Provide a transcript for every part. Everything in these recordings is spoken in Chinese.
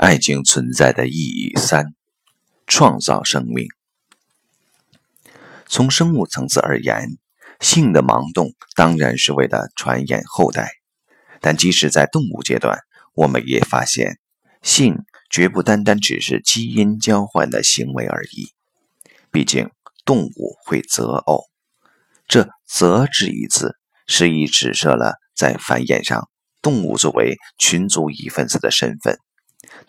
爱情存在的意义三：创造生命。从生物层次而言，性的盲动当然是为了传衍后代。但即使在动物阶段，我们也发现，性绝不单单只是基因交换的行为而已。毕竟，动物会择偶，这“择”之一字，是以指涉了在繁衍上，动物作为群族一份子的身份。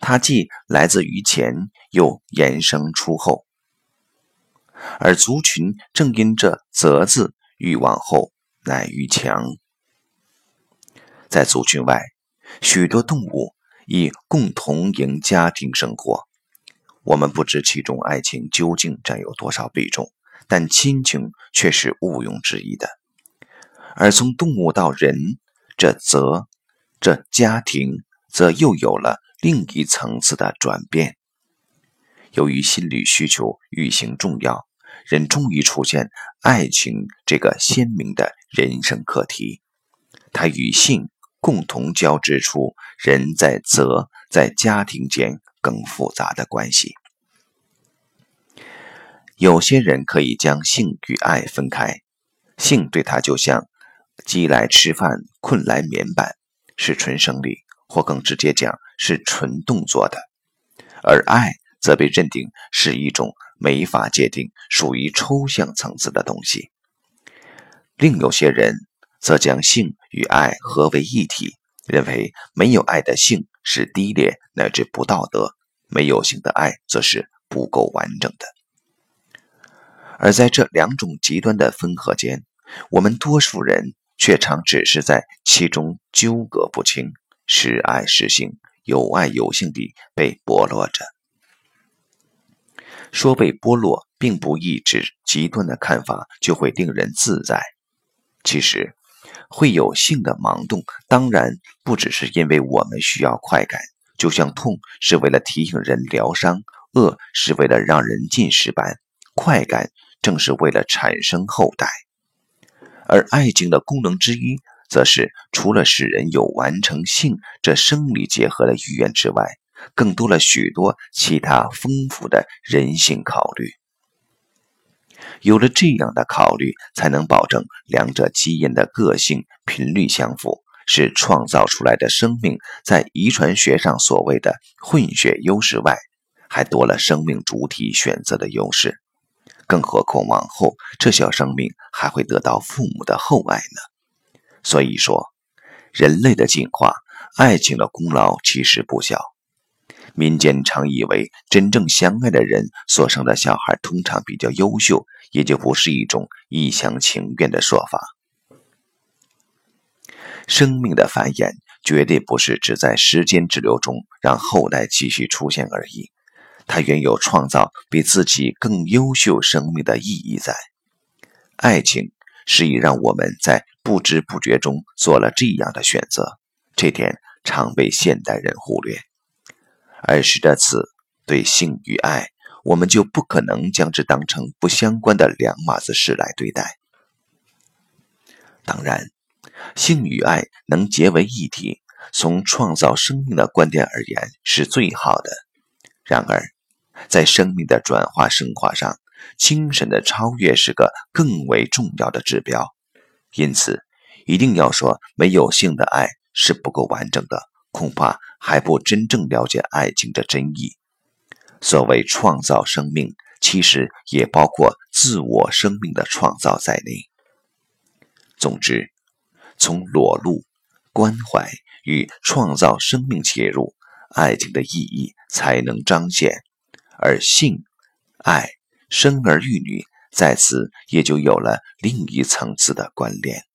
它既来自于前，又延伸出后，而族群正因这“则”字欲往后，乃于强。在族群外，许多动物以共同营家庭生活。我们不知其中爱情究竟占有多少比重，但亲情却是毋庸置疑的。而从动物到人，这“则”这家庭，则又有了。另一层次的转变。由于心理需求愈行重要，人终于出现爱情这个鲜明的人生课题。它与性共同交织出人在责在家庭间更复杂的关系。有些人可以将性与爱分开，性对他就像饥来吃饭，困来眠板，是纯生理。或更直接讲是纯动作的，而爱则被认定是一种没法界定、属于抽象层次的东西。另有些人则将性与爱合为一体，认为没有爱的性是低劣乃至不道德，没有性的爱则是不够完整的。而在这两种极端的分合间，我们多数人却常只是在其中纠葛不清。是爱是性，有爱有性地被剥落着。说被剥落，并不意指极端的看法就会令人自在。其实，会有性的盲动，当然不只是因为我们需要快感，就像痛是为了提醒人疗伤，饿是为了让人进食般，快感正是为了产生后代。而爱情的功能之一。则是除了使人有完成性这生理结合的意愿之外，更多了许多其他丰富的人性考虑。有了这样的考虑，才能保证两者基因的个性频率相符，使创造出来的生命在遗传学上所谓的混血优势外，还多了生命主体选择的优势。更何况往后这小生命还会得到父母的厚爱呢？所以说，人类的进化，爱情的功劳其实不小。民间常以为，真正相爱的人所生的小孩通常比较优秀，也就不是一种一厢情愿的说法。生命的繁衍绝对不是只在时间之流中让后代继续出现而已，它原有创造比自己更优秀生命的意义在。爱情。是以让我们在不知不觉中做了这样的选择，这点常被现代人忽略。而使得此对性与爱，我们就不可能将之当成不相关的两码子事来对待。当然，性与爱能结为一体，从创造生命的观点而言是最好的。然而，在生命的转化升华上，精神的超越是个更为重要的指标，因此一定要说没有性的爱是不够完整的，恐怕还不真正了解爱情的真意。所谓创造生命，其实也包括自我生命的创造在内。总之，从裸露、关怀与创造生命切入，爱情的意义才能彰显，而性、爱。生儿育女，在此也就有了另一层次的关联。